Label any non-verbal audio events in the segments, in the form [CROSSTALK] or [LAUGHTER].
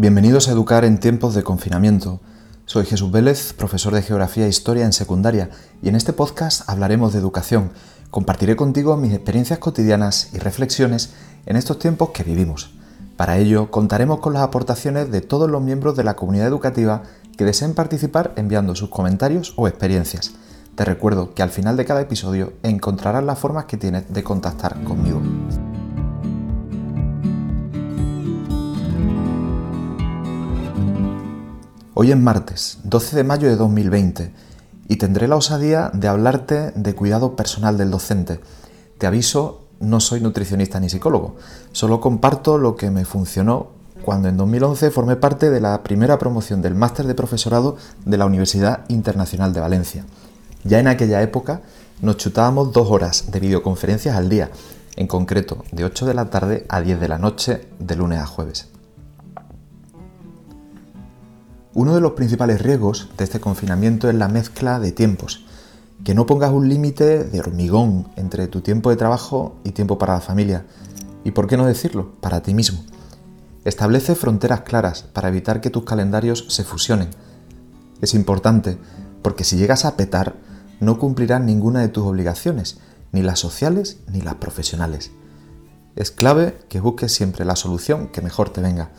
Bienvenidos a Educar en tiempos de confinamiento. Soy Jesús Vélez, profesor de Geografía e Historia en secundaria, y en este podcast hablaremos de educación. Compartiré contigo mis experiencias cotidianas y reflexiones en estos tiempos que vivimos. Para ello, contaremos con las aportaciones de todos los miembros de la comunidad educativa que deseen participar enviando sus comentarios o experiencias. Te recuerdo que al final de cada episodio encontrarás las formas que tienes de contactar conmigo. Hoy es martes, 12 de mayo de 2020, y tendré la osadía de hablarte de cuidado personal del docente. Te aviso, no soy nutricionista ni psicólogo, solo comparto lo que me funcionó cuando en 2011 formé parte de la primera promoción del máster de profesorado de la Universidad Internacional de Valencia. Ya en aquella época nos chutábamos dos horas de videoconferencias al día, en concreto de 8 de la tarde a 10 de la noche de lunes a jueves. Uno de los principales riesgos de este confinamiento es la mezcla de tiempos. Que no pongas un límite de hormigón entre tu tiempo de trabajo y tiempo para la familia. Y por qué no decirlo, para ti mismo. Establece fronteras claras para evitar que tus calendarios se fusionen. Es importante porque si llegas a petar, no cumplirás ninguna de tus obligaciones, ni las sociales ni las profesionales. Es clave que busques siempre la solución que mejor te venga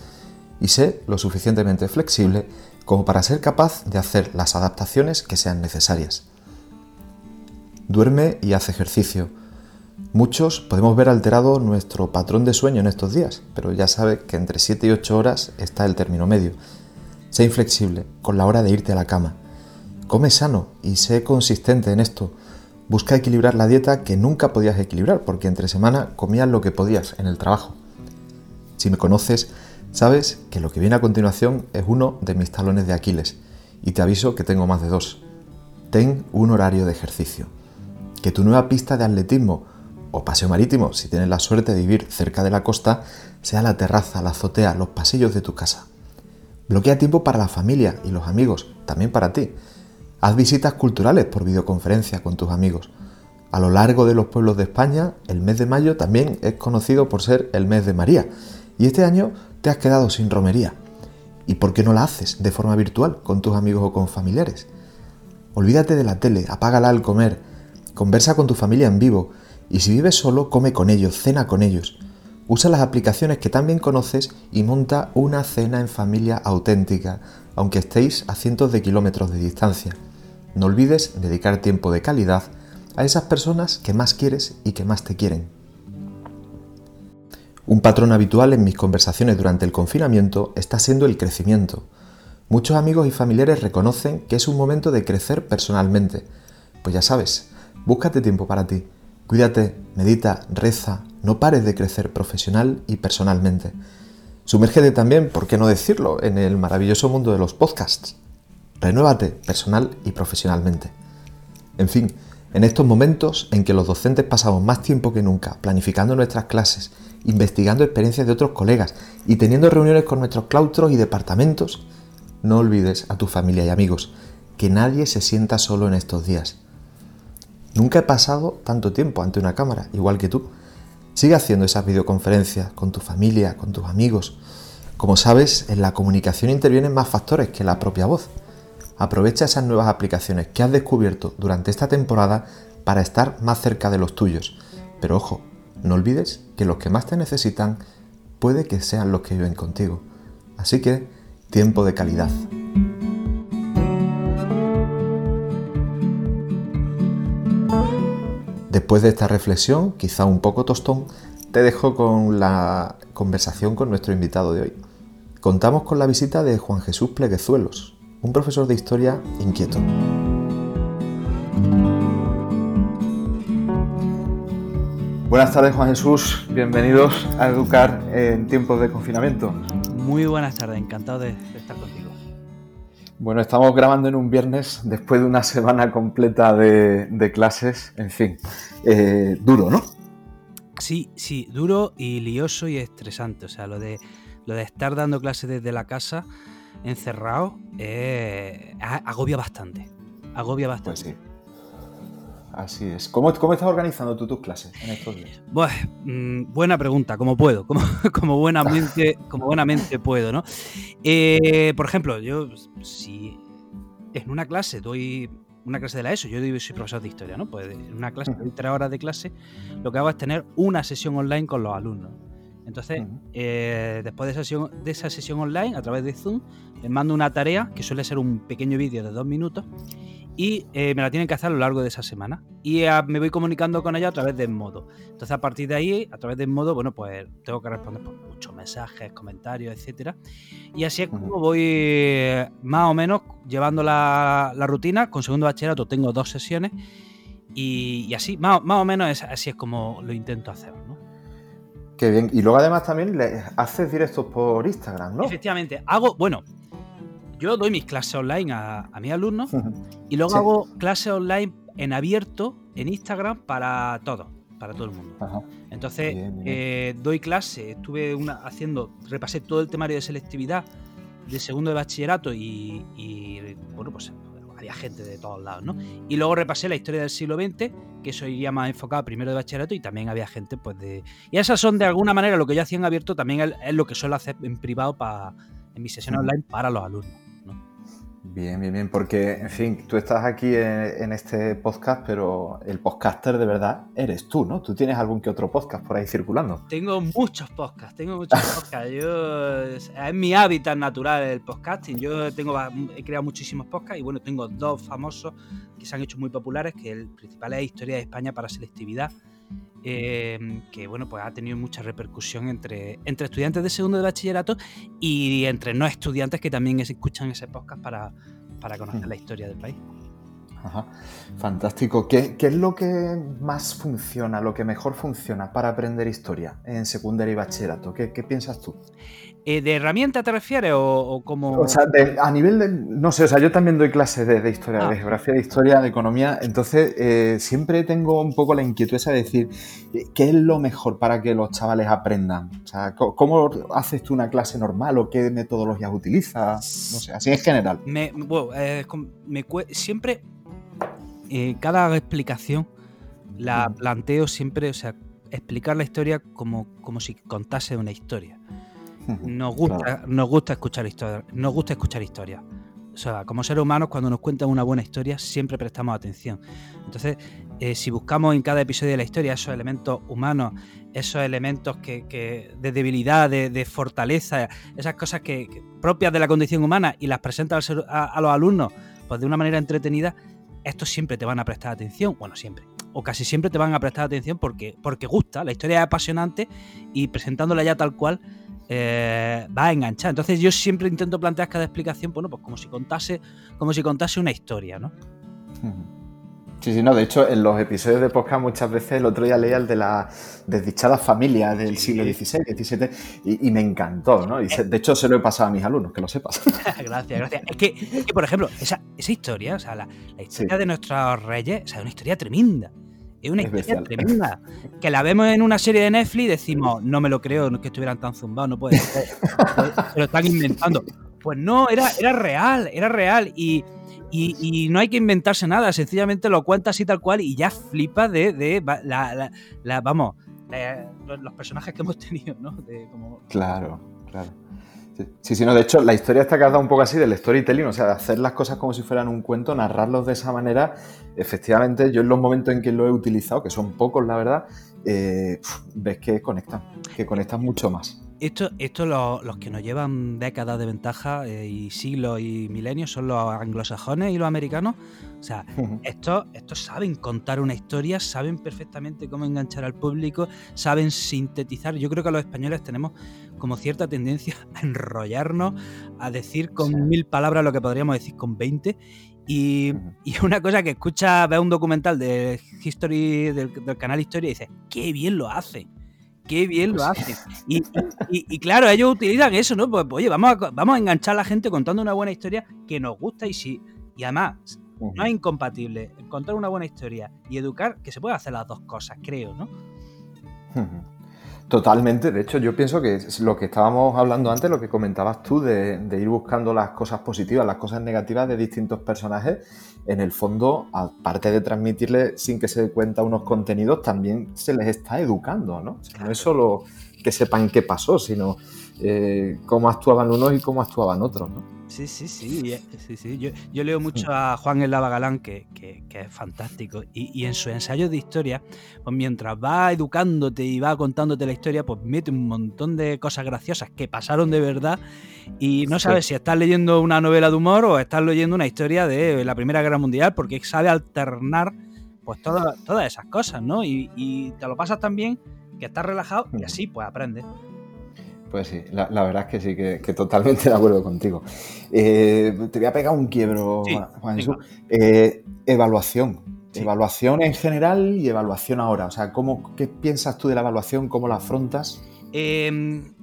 y sé lo suficientemente flexible como para ser capaz de hacer las adaptaciones que sean necesarias. Duerme y haz ejercicio. Muchos podemos ver alterado nuestro patrón de sueño en estos días, pero ya sabes que entre 7 y 8 horas está el término medio. Sé inflexible con la hora de irte a la cama. Come sano y sé consistente en esto. Busca equilibrar la dieta que nunca podías equilibrar porque entre semana comías lo que podías en el trabajo. Si me conoces, Sabes que lo que viene a continuación es uno de mis talones de Aquiles y te aviso que tengo más de dos. Ten un horario de ejercicio. Que tu nueva pista de atletismo o paseo marítimo, si tienes la suerte de vivir cerca de la costa, sea la terraza, la azotea, los pasillos de tu casa. Bloquea tiempo para la familia y los amigos, también para ti. Haz visitas culturales por videoconferencia con tus amigos. A lo largo de los pueblos de España, el mes de mayo también es conocido por ser el mes de María. Y este año te has quedado sin romería. ¿Y por qué no la haces de forma virtual con tus amigos o con familiares? Olvídate de la tele, apágala al comer, conversa con tu familia en vivo y si vives solo, come con ellos, cena con ellos. Usa las aplicaciones que también conoces y monta una cena en familia auténtica, aunque estéis a cientos de kilómetros de distancia. No olvides dedicar tiempo de calidad a esas personas que más quieres y que más te quieren. Un patrón habitual en mis conversaciones durante el confinamiento está siendo el crecimiento. Muchos amigos y familiares reconocen que es un momento de crecer personalmente. Pues ya sabes, búscate tiempo para ti. Cuídate, medita, reza, no pares de crecer profesional y personalmente. Sumérgete también, por qué no decirlo, en el maravilloso mundo de los podcasts. Renuévate personal y profesionalmente. En fin, en estos momentos en que los docentes pasamos más tiempo que nunca planificando nuestras clases investigando experiencias de otros colegas y teniendo reuniones con nuestros claustros y departamentos, no olvides a tu familia y amigos que nadie se sienta solo en estos días. Nunca he pasado tanto tiempo ante una cámara, igual que tú. Sigue haciendo esas videoconferencias con tu familia, con tus amigos. Como sabes, en la comunicación intervienen más factores que la propia voz. Aprovecha esas nuevas aplicaciones que has descubierto durante esta temporada para estar más cerca de los tuyos. Pero ojo, no olvides que los que más te necesitan puede que sean los que viven contigo. Así que, tiempo de calidad. Después de esta reflexión, quizá un poco tostón, te dejo con la conversación con nuestro invitado de hoy. Contamos con la visita de Juan Jesús Pleguezuelos, un profesor de historia inquieto. Buenas tardes, Juan Jesús. Bienvenidos a Educar en tiempos de confinamiento. Muy buenas tardes, encantado de, estar contigo. Bueno, estamos grabando en un viernes después de una semana completa de, clases. En fin, eh, duro, ¿no? Sí, sí, duro y lioso y estresante. O sea, lo de, lo de estar dando clases desde la casa, encerrado, eh, agobia bastante. Agobia bastante. Pues sí Así es. ¿Cómo, cómo estás organizando tú tus clases en estos días? Pues, buena pregunta, como puedo, como, [LAUGHS] como, buenamente, como buenamente puedo, ¿no? Eh, por ejemplo, yo si en una clase doy una clase de la ESO, yo soy profesor de historia, ¿no? Pues en una clase de tres horas de clase, lo que hago es tener una sesión online con los alumnos. Entonces, eh, después de esa, sesión, de esa sesión online, a través de Zoom, les mando una tarea, que suele ser un pequeño vídeo de dos minutos, y eh, me la tienen que hacer a lo largo de esa semana. Y ah, me voy comunicando con ella a través de modo. Entonces, a partir de ahí, a través de modo, bueno, pues tengo que responder por muchos mensajes, comentarios, etcétera. Y así es como voy más o menos llevando la, rutina. Con segundo bachillerato tengo dos sesiones. Y, así, más, más, o menos así es como lo intento hacer. Qué bien. Y luego además también le haces directos por Instagram, ¿no? Efectivamente. Hago, bueno, yo doy mis clases online a, mis alumnos [LAUGHS] y luego hago clases online en abierto en Instagram para todos, para todo el mundo. Entonces, eh, doy clase, estuve una, haciendo, repasé todo el temario de selectividad de segundo de bachillerato y, bueno, pues había gente de todos lados, ¿no? Y luego repasé la historia del siglo XX, que eso iría más enfocado primero de bachillerato y también había gente, pues de... Y esas son de alguna manera lo que yo hacía en abierto, también es, lo que suelo hacer en privado para, en mis sesiones online para los alumnos. Bien, bien, bien, porque, en fin, tú estás aquí en, este podcast, pero el podcaster de verdad eres tú, ¿no? Tú tienes algún que otro podcast por ahí circulando. Tengo muchos podcasts, tengo muchos [LAUGHS] podcasts. Yo, es mi hábitat natural el podcasting. Yo tengo, he creado muchísimos podcasts y bueno, tengo dos famosos que se han hecho muy populares, que el principal es Historia de España para Selectividad, eh, que bueno, pues ha tenido mucha repercusión entre, entre estudiantes de segundo de bachillerato y entre no estudiantes que también escuchan ese podcast para, para conocer la historia del país. Ajá. Fantástico. ¿Qué, es lo que más funciona, lo que mejor funciona para aprender historia en secundaria y bachillerato? ¿Qué, qué piensas tú? Eh, ¿De herramienta te refieres o, como...? O sea, a nivel de... No sé, o sea, yo también doy clases de, historia, de ah. geografía, de historia, de economía, entonces eh, siempre tengo un poco la inquietud esa de decir, eh, ¿qué es lo mejor para que los chavales aprendan? O sea, ¿cómo haces tú una clase normal o qué metodologías utilizas? No sé, así en general. Me, bueno, me siempre, cada explicación la planteo siempre, o sea, explicar la historia como, como si contase una historia. Nos gusta, nos gusta escuchar historias. Nos gusta escuchar historias. O sea, como seres humanos, cuando nos cuentan una buena historia, siempre prestamos atención. Entonces, eh, si buscamos en cada episodio de la historia esos elementos humanos, esos elementos que, de debilidad, de, fortaleza, esas cosas que, propias de la condición humana y las presentas a, los alumnos pues de una manera entretenida, estos siempre te van a prestar atención. Bueno, siempre. O casi siempre te van a prestar atención porque, porque gusta. La historia es apasionante y presentándola ya tal cual eh, va a enganchar. Entonces yo siempre intento plantear cada explicación, bueno, pues como si contase, como si contase una historia, ¿no? Sí, sí, no, de hecho en los episodios de podcast muchas veces el otro día leía el de la desdichada familia del siglo XVI, XVII y, me encantó, ¿no? Y de hecho se lo he pasado a mis alumnos, que lo sepas. [LAUGHS] gracias, gracias. Es que, por ejemplo, esa, historia, o sea, la, historia de nuestros reyes, o sea, es una historia tremenda. Es una historia tremenda. Que la vemos en una serie de Netflix y decimos, no me lo creo, no que estuvieran tan zumbados, no puede ser. Se lo están inventando. Pues no, era, era real, era real. Y, no hay que inventarse nada, sencillamente lo cuenta así tal cual y ya flipa de, la, vamos, los personajes que hemos tenido, ¿no? Claro, claro. Sí, sí, no, de hecho, la historia está cargada un poco así del storytelling, o sea, hacer las cosas como si fueran un cuento, narrarlos de esa manera. Efectivamente, yo en los momentos en que lo he utilizado, que son pocos, la verdad, eh, ves que conectan, que conectan mucho más. Esto, esto los que nos llevan décadas de ventaja eh, y siglos y milenios son los anglosajones y los americanos. O sea, estos, estos saben contar una historia, saben perfectamente cómo enganchar al público, saben sintetizar. Yo creo que los españoles tenemos como cierta tendencia [LAUGHS] a enrollarnos, a decir con mil palabras lo que podríamos decir con 20. Y, una cosa que escucha, ve un documental de History, del, del canal Historia y dice, qué bien lo hace qué bien lo hacen. Y, claro, ellos utilizan eso, ¿no? Pues oye, vamos a, vamos a enganchar a la gente contando una buena historia que nos gusta y si. Y además, no es incompatible contar una buena historia y educar, que se puede hacer las dos cosas, creo, ¿no? Totalmente, de hecho yo pienso que lo que estábamos hablando antes, lo que comentabas tú, de, ir buscando las cosas positivas, las cosas negativas de distintos personajes, en el fondo, aparte de transmitirles sin que se dé cuenta unos contenidos, también se les está educando, ¿no? No es solo que sepan qué pasó, sino eh, cómo actuaban unos y cómo actuaban otros, ¿no? Sí, sí, sí. sí, sí. Yo, leo mucho a Juan El Lava Galán, que, es fantástico. Y, en sus ensayos de historia, pues mientras va educándote y va contándote la historia, pues mete un montón de cosas graciosas que pasaron de verdad. Y no sabes si estás leyendo una novela de humor o estás leyendo una historia de la Primera Guerra Mundial, porque sabe alternar pues todas esas cosas, ¿no? Y, y te lo pasas tan bien que estás relajado y así pues aprendes. Pues sí, la, verdad es que sí, que, totalmente de acuerdo contigo. Eh, te voy a pegar un quiebro, Juan Jesús. Eh, evaluación. Evaluación en general y evaluación ahora. O sea, ¿cómo, ¿qué piensas tú de la evaluación? ¿Cómo la afrontas? Em,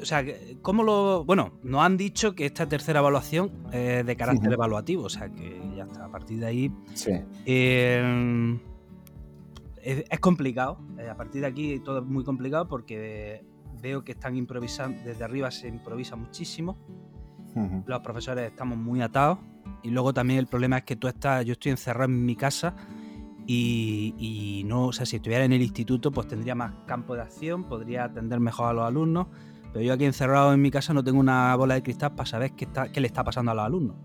o sea, ¿cómo lo...? Bueno, nos han dicho que esta tercera evaluación es de carácter evaluativo, o sea, que ya está, a partir de ahí... Sí. Es, complicado, eh, a partir de aquí todo es muy complicado porque veo que están improvisando, desde arriba se improvisa muchísimo. Los profesores estamos muy atados. Y luego también el problema es que tú estás, yo estoy encerrado en mi casa y, no, o sea, si estuviera en el instituto, pues tendría más campo de acción, podría atender mejor a los alumnos. Pero yo aquí encerrado en mi casa no tengo una bola de cristal para saber qué, está, qué le está pasando a los alumnos.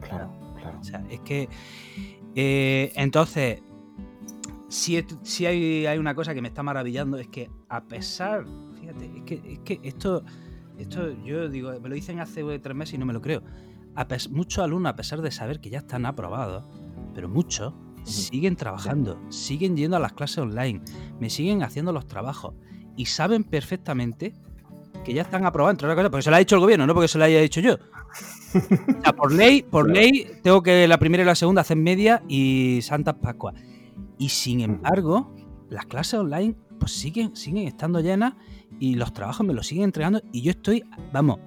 Claro, claro. O sea, es que. Eh, entonces, si, si hay, hay, una cosa que me está maravillando, es que a pesar es que, esto, esto yo digo, me lo dicen hace tres meses y no me lo creo. muchos alumnos, a pesar de saber que ya están aprobados, pero muchos siguen trabajando, siguen yendo a las clases online, me siguen haciendo los trabajos y saben perfectamente que ya están aprobados, entre otras cosas, porque se lo ha dicho el gobierno, no porque se lo haya dicho yo. O sea, por ley, por ley, tengo que la primera y la segunda hacen media y Santa Pascua. Y sin embargo, las clases online pues siguen, siguen estando llenas y los trabajos me los siguen entregando y yo estoy, vamos,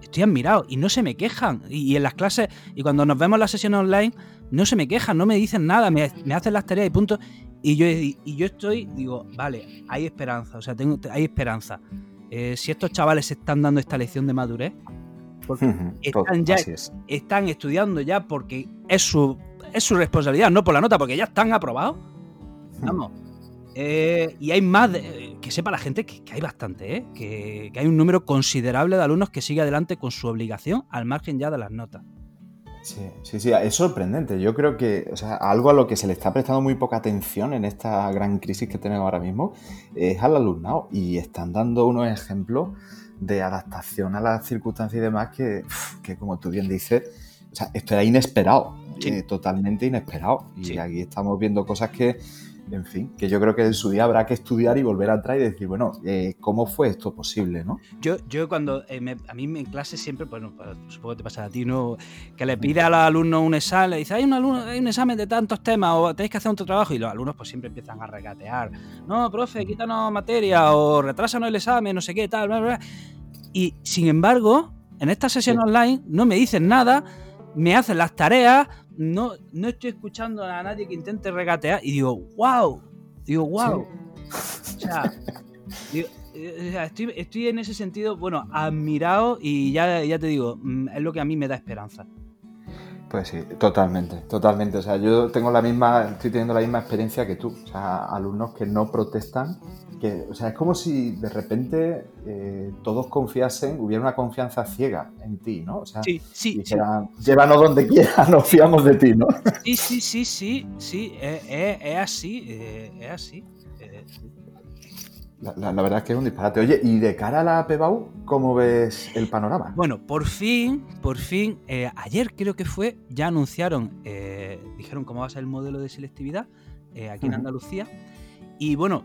estoy admirado y no se me quejan. Y, en las clases, y cuando nos vemos en la sesión online, no se me quejan, no me dicen nada, me, hacen las tareas y punto. Y yo, y, yo estoy, digo, vale, hay esperanza, o sea, tengo, hay esperanza. Eh, si estos chavales están dando esta lección de madurez, porque están ya están estudiando ya porque es su, es su responsabilidad, no por la nota, porque ya están aprobados. Vamos, eh, y hay más, que sepa la gente que, hay bastante, ¿eh? que, hay un número considerable de alumnos que sigue adelante con su obligación al margen ya de las notas. Sí, sí, sí, es sorprendente. Yo creo que algo a lo que se le está prestando muy poca atención en esta gran crisis que tenemos ahora mismo es al alumnado y están dando unos ejemplos de adaptación a las circunstancias y demás que, como tú bien dices, esto era inesperado, eh, totalmente inesperado. Y aquí estamos viendo cosas que en fin, que yo creo que en su día habrá que estudiar y volver atrás y decir, bueno, eh, ¿cómo fue esto posible, no? Yo, yo cuando, eh, a mí en clase siempre, bueno, pues, supongo que te pasa a ti, ¿no? Que le pide a los alumnos un examen, le dice, hay un, hay un examen de tantos temas o tenéis que hacer otro trabajo y los alumnos pues siempre empiezan a regatear. No, profe, quítanos materia o retrásanos el examen, no sé qué, tal, bla, bla. Y sin embargo, en esta sesión online no me dicen nada, me hacen las tareas, no, no estoy escuchando a nadie que intente regatear y digo, wow, digo, wow. O sea, eh, estoy, en ese sentido, bueno, admirado y ya, ya te digo, mm, es lo que a mí me da esperanza. Pues sí, totalmente, totalmente. O sea, yo tengo la misma, estoy teniendo la misma experiencia que tú. O sea, alumnos que no protestan, que, o sea, es como si de repente eh, todos confiasen, hubiera una confianza ciega en ti, ¿no? O sea, sí, sí, llévanos donde quieras, [LAUGHS] nos fiamos de ti, ¿no? Sí, sí, sí, sí, sí, es, así, es así. Eh, la, verdad es que es un disparate. Oye, y de cara a la PBAU, ¿cómo ves el panorama? Bueno, por fin, por fin, eh, ayer creo que fue, ya anunciaron, eh, dijeron cómo va a ser el modelo de selectividad eh, aquí en Andalucía. Y bueno,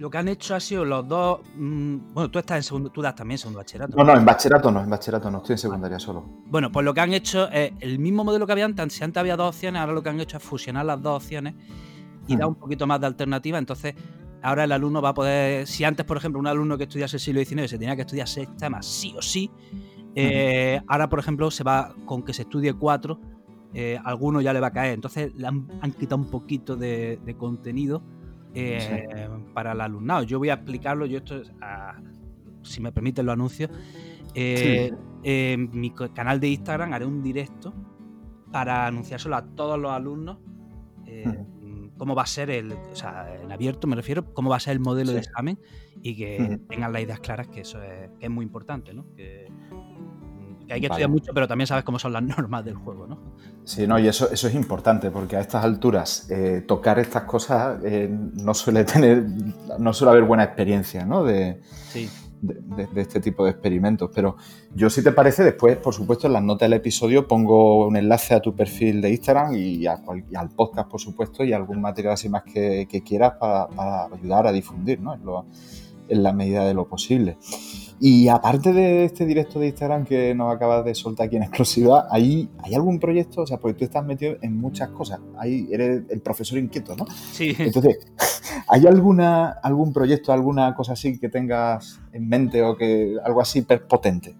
lo que han hecho ha sido los dos. Mm, bueno, tú estás en segundo, tú das también segundo bachillerato. No, no, en bachillerato no, en bachillerato no, estoy en secundaria solo. Bueno, pues lo que han hecho es el mismo modelo que había antes. Si antes había dos opciones, ahora lo que han hecho es fusionar las dos opciones y dar un poquito más de alternativa. Entonces, ahora el alumno va a poder, si antes, por ejemplo, un alumno que estudiase el siglo XIX se tenía que estudiar seis temas sí o sí, eh, ahora, por ejemplo, se va con que se estudie cuatro, eh, alguno ya le va a caer. Entonces le han, quitado un poquito de, contenido eh, para el alumnado. Yo voy a explicarlo, yo esto, si me permiten los anuncios, eh, en mi canal de Instagram haré un directo para anunciárselo a todos los alumnos. Eh, cómo va a ser el, o sea, en abierto me refiero, cómo va a ser el modelo de examen y que tengan las ideas claras, que eso es, es muy importante, ¿no? Que, hay que estudiar mucho, pero también sabes cómo son las [LAUGHS] normas del juego, ¿no? Sí, no, y eso, eso es importante, porque a estas alturas eh, tocar estas cosas eh, no suele tener, no suele haber buena experiencia, ¿no? De, de, este tipo de experimentos. Pero yo, si te parece, después, por supuesto, en las notas del episodio pongo un enlace a tu perfil de Instagram y, al podcast, por supuesto, y algún material así más que, quieras para, ayudar a difundir, ¿no? en la medida de lo posible. Y aparte de este directo de Instagram que nos acabas de soltar aquí en exclusiva, ¿hay, ¿hay algún proyecto? O sea, porque tú estás metido en muchas cosas. Ahí eres el profesor inquieto, ¿no? Sí. Entonces, [LAUGHS] ¿hay alguna, algún proyecto, alguna cosa así que tengas en mente o que algo así potente?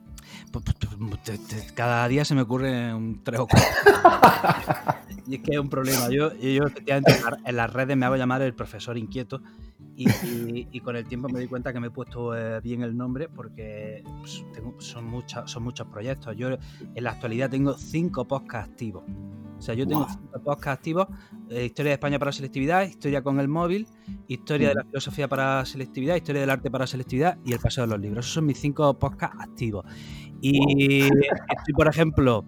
Pues, pues, pues, cada día se me ocurre un tres o cuatro. [LAUGHS] y es que es un problema. Yo, yo efectivamente en las redes me hago llamar el profesor inquieto y, con el tiempo me di cuenta que me he puesto eh, bien el nombre porque son, muchos son muchos proyectos. Yo en la actualidad tengo cinco podcasts activos. O sea, yo tengo cinco podcasts activos, eh, Historia de España para selectividad, Historia con el móvil, Historia de la filosofía para selectividad, Historia del arte para selectividad y El paseo de los libros. Esos son mis cinco podcasts activos. Y estoy, por ejemplo,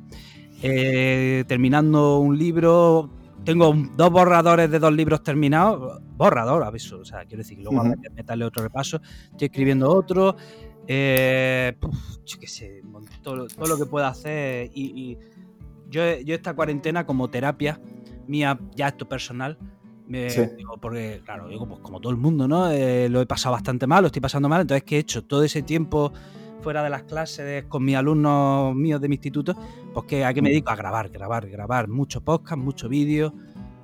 eh, terminando un libro. Tengo dos borradores de dos libros terminados. Borrador, aviso. O sea, quiero decir que luego uh meterle otro repaso. Estoy escribiendo otro. Eh, yo qué sé, todo, lo que pueda hacer. Y, yo, yo, esta cuarentena como terapia mía, ya esto personal, me, digo, porque, claro, digo, pues como todo el mundo, ¿no? Eh, lo he pasado bastante mal, lo estoy pasando mal. Entonces, ¿qué he hecho? Todo ese tiempo fuera de las clases con mis alumnos míos de mi instituto, pues que a qué me mm. dedico a grabar, grabar, grabar muchos podcasts, muchos vídeos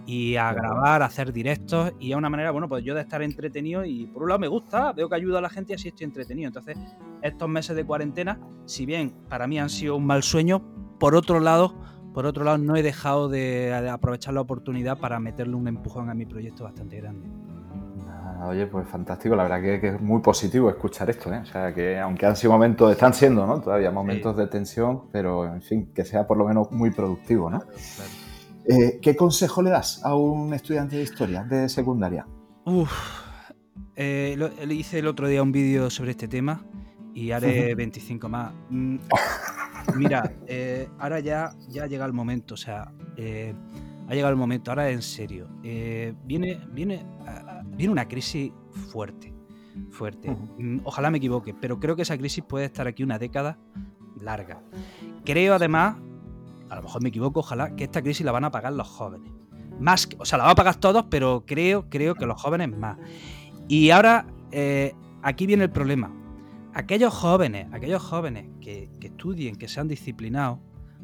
y a grabar, a hacer directos y a una manera, bueno, pues yo de estar entretenido y por un lado me gusta, veo que ayuda a la gente y así estoy entretenido. Entonces, estos meses de cuarentena, si bien para mí han sido un mal sueño, por otro lado, por otro lado no he dejado de aprovechar la oportunidad para meterle un empujón a mi proyecto bastante grande. Oye, pues fantástico, la verdad que, es muy positivo escuchar esto, ¿eh? O sea, que aunque han sido momentos, están siendo, ¿no? Todavía momentos de tensión, pero en fin, que sea por lo menos muy productivo, ¿no? Eh, ¿Qué consejo le das a un estudiante de historia de secundaria? Uf, eh, le hice el otro día un vídeo sobre este tema y haré 25 más. Mm, mira, eh, ahora ya, ya llega el momento, o sea, ha llegado el momento, ahora en serio. viene, viene viene una crisis fuerte, fuerte. Mm, ojalá me equivoque, pero creo que esa crisis puede estar aquí una década larga. Creo además, a lo mejor me equivoco, ojalá que esta crisis la van a pagar los jóvenes. Más, o sea, la van a pagar todos, pero creo, creo que los jóvenes más. Y ahora, eh, aquí viene el problema. Aquellos jóvenes, aquellos jóvenes que, que estudien, que sean disciplinados,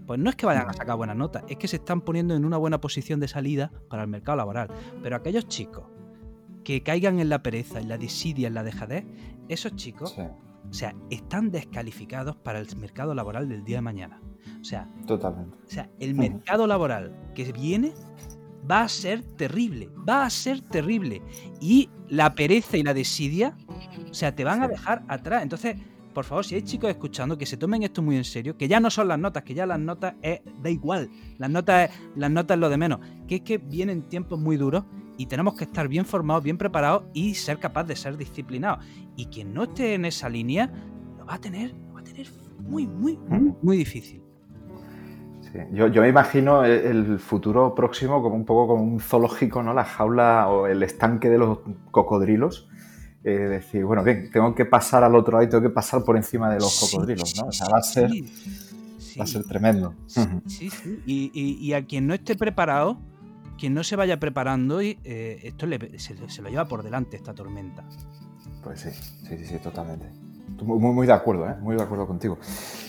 pues no es que vayan a sacar buenas notas, es que se están poniendo en una buena posición de salida para el mercado laboral. Pero aquellos chicos que caigan en la pereza, en la desidia, en la dejadez, esos chicos, o sea, están descalificados para el mercado laboral del día de mañana. O sea, totalmente. O sea, el mercado laboral que viene va a ser terrible, va a ser terrible. Y la pereza y la desidia, o sea, te van a dejar atrás. Entonces, por favor, si hay chicos escuchando, que se tomen esto muy en serio, que ya no son las notas, que ya las notas es, da igual, las notas, las notas es lo de menos, que es que vienen tiempos muy duros y tenemos que estar bien formados, bien preparados y ser capaz de ser disciplinados. Y quien no esté en esa línea lo va a tener, lo va a tener muy, muy, muy, muy difícil. yo, me imagino el futuro próximo como un poco como un zoológico, ¿no? La jaula o el estanque de los cocodrilos. Eh, decir, bueno, bien, tengo que pasar al otro lado y tengo que pasar por encima de los cocodrilos, ¿no? O sea, va a ser, va a ser tremendo. Sí, sí. Y, y, a quien no esté preparado, quien no se vaya preparando, y, eh, esto se, lo lleva por delante esta tormenta. Pues sí, sí, sí, sí totalmente. Muy, muy, de acuerdo, ¿eh? muy de acuerdo contigo.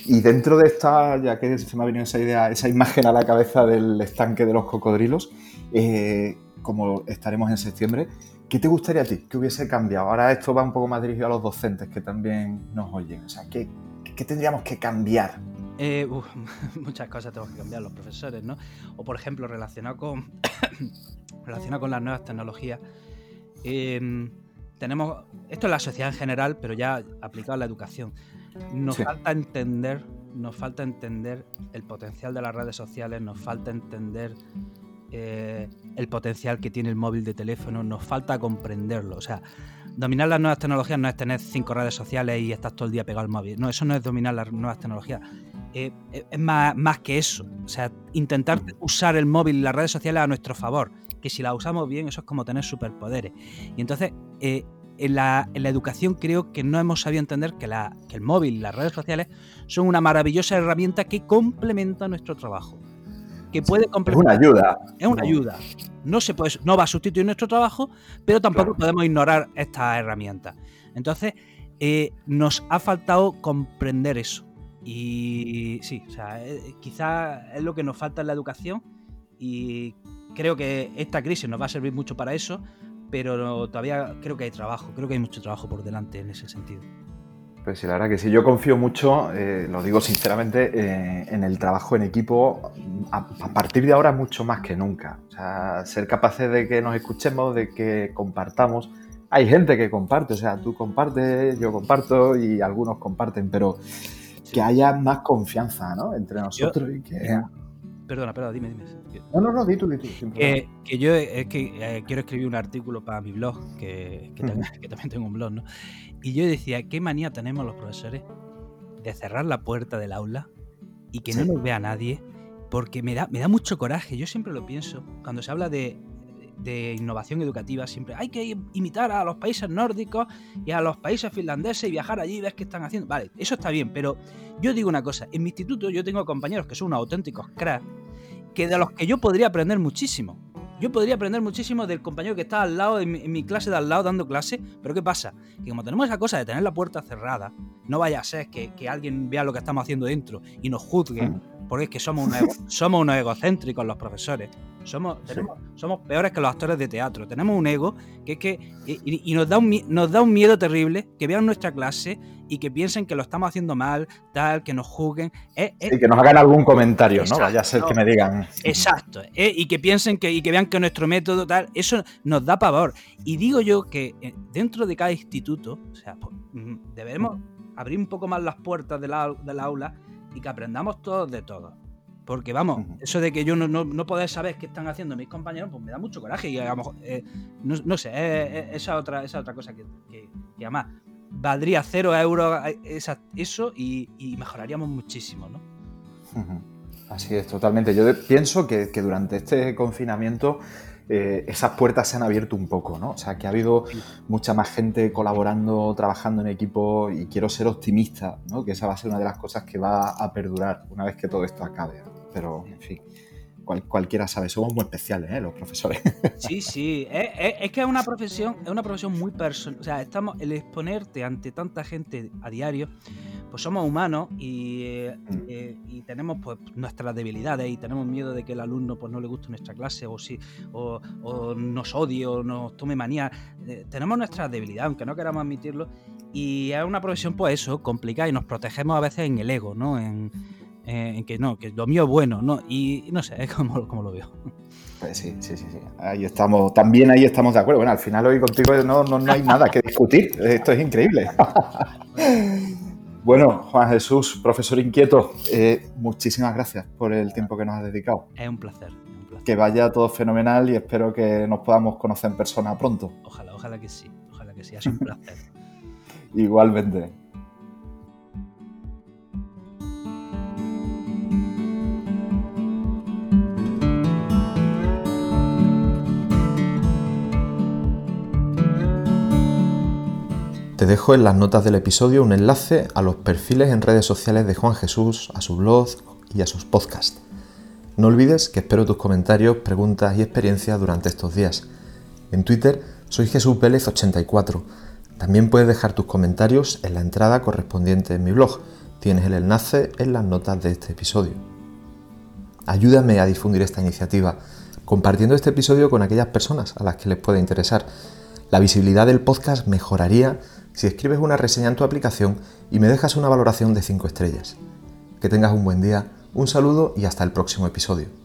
Y dentro de esta, ya que se me ha venido esa idea, esa imagen a la cabeza del estanque de los cocodrilos, eh, como estaremos en septiembre, ¿qué te gustaría a ti que hubiese cambiado? Ahora esto va un poco más dirigido a los docentes que también nos oyen. O sea, ¿qué, qué tendríamos que cambiar eh, [LAUGHS] muchas cosas tenemos que cambiar los profesores, ¿no? O por ejemplo, relacionado con, [COUGHS] relacionado con las nuevas tecnologías, em, tenemos, esto es la sociedad en general, pero ya aplicado a la educación, nos falta entender, nos falta entender el potencial de las redes sociales, nos falta entender eh, el potencial que tiene el móvil de teléfono, nos falta comprenderlo. O sea, dominar las nuevas tecnologías no es tener cinco redes sociales y estás todo el día pegado al móvil. No, eso no es dominar las nuevas tecnologías. Eh, es más, más, que eso. O sea, intentar usar el móvil y las redes sociales a nuestro favor. Que si la usamos bien, eso es como tener superpoderes. Y entonces, eh, en, la, educación creo que no hemos sabido entender que, la, que el móvil y las redes sociales son una maravillosa herramienta que complementa nuestro trabajo que puede complementar. Es una ayuda. Es una ayuda. No, se puede, no va a sustituir nuestro trabajo, pero tampoco podemos ignorar esta herramienta. Entonces, eh, nos ha faltado comprender eso. Y sí, o sea, eh, quizás es lo que nos falta en la educación y creo que esta crisis nos va a servir mucho para eso, pero todavía creo que hay trabajo, creo que hay mucho trabajo por delante en ese sentido. Pues sí, la verdad que sí, yo confío mucho, eh, lo digo sinceramente, eh, en el trabajo en equipo a, partir de ahora mucho más que nunca. O sea, ser capaces de que nos escuchemos, de que compartamos. Hay gente que comparte, o sea, tú compartes, yo comparto y algunos comparten, pero que haya más confianza ¿no? entre nosotros y que... Perdona, perdona, dime, dime. No, no, no, di tú, di tú. que yo es que eh, quiero escribir un artículo para mi blog, que, que, también tengo un blog, ¿no? Y yo decía, ¿qué manía tenemos los profesores de cerrar la puerta del aula y que no nos vea nadie? Porque me da, me da mucho coraje, yo siempre lo pienso. Cuando se habla de, innovación educativa, siempre hay que imitar a los países nórdicos y a los países finlandeses y viajar allí y ver qué están haciendo. Vale, eso está bien, pero yo digo una cosa, en mi instituto yo tengo compañeros que son unos auténticos cracks, que de los que yo podría aprender muchísimo. Yo podría aprender muchísimo del compañero que está al lado, en mi, clase de al lado dando clase, pero ¿qué pasa? Que como tenemos esa cosa de tener la puerta cerrada, no vaya a ser que, alguien vea lo que estamos haciendo dentro y nos juzgue, porque es que somos [LAUGHS] somos unos egocéntricos los profesores. Somos, somos peores que los actores de teatro. Tenemos un ego que es que. Y, nos, da un, nos da un miedo terrible que vean nuestra clase y que piensen que lo estamos haciendo mal, tal, que nos juzguen. y que nos hagan algún comentario, ¿no? Vaya a ser que me digan. Exacto. y que piensen que, y que vean que nuestro método, tal, eso nos da pavor. Y digo yo que eh, dentro de cada instituto, o sea, pues, mm, debemos abrir un poco más las puertas del aula y que aprendamos todos de todos. Porque vamos, eso de que yo no, no, poder saber qué están haciendo mis compañeros, pues me da mucho coraje. Y a lo mejor, eh, no, sé, esa, otra, esa otra cosa que, que, además valdría cero euros esa, eso y, mejoraríamos muchísimo, ¿no? Así es, totalmente. Yo pienso que, durante este confinamiento eh, esas puertas se han abierto un poco, ¿no? O sea, que ha habido mucha más gente colaborando, trabajando en equipo y quiero ser optimista, ¿no? Que esa va a ser una de las cosas que va a perdurar una vez que todo esto acabe pero en fin. Cualquiera sabe, somos muy especiales, ¿eh? los profesores. [LAUGHS] Sí, sí, es, que es una profesión, es una profesión muy personal. O sea, estamos, el exponerte ante tanta gente a diario, pues somos humanos y, eh, mm. eh, y, tenemos pues nuestras debilidades y tenemos miedo de que el alumno pues no le guste nuestra clase o si o, nos odie o nos tome manía. tenemos nuestras debilidades, aunque no queramos admitirlo. Y es una profesión, pues eso, complicada y nos protegemos a veces en el ego, ¿no? En, en que no, que lo mío es bueno, ¿no? Y no sé, es como, como lo veo. Pues sí, sí, sí, sí. Ahí estamos, también ahí estamos de acuerdo. Bueno, al final hoy contigo no, no, no hay nada que discutir. Esto es increíble. [LAUGHS] bueno, Juan Jesús, profesor inquieto, eh, muchísimas gracias por el tiempo que nos has dedicado. Es un placer. Que vaya todo fenomenal y espero que nos podamos conocer en persona pronto. Ojalá, ojalá que sí, ojalá que sí, es un placer. [LAUGHS] Igualmente. Te dejo en las notas del episodio un enlace a los perfiles en redes sociales de Juan Jesús, a su blog y a sus podcasts. No olvides que espero tus comentarios, preguntas y experiencias durante estos días. En Twitter soy Jesús Vélez 84. También puedes dejar tus comentarios en la entrada correspondiente en mi blog. Tienes el enlace en las notas de este episodio. Ayúdame a difundir esta iniciativa compartiendo este episodio con aquellas personas a las que les pueda interesar. La visibilidad del podcast mejoraría si escribes una reseña en tu aplicación y me dejas una valoración de 5 estrellas. Que tengas un buen día, un saludo y hasta el próximo episodio.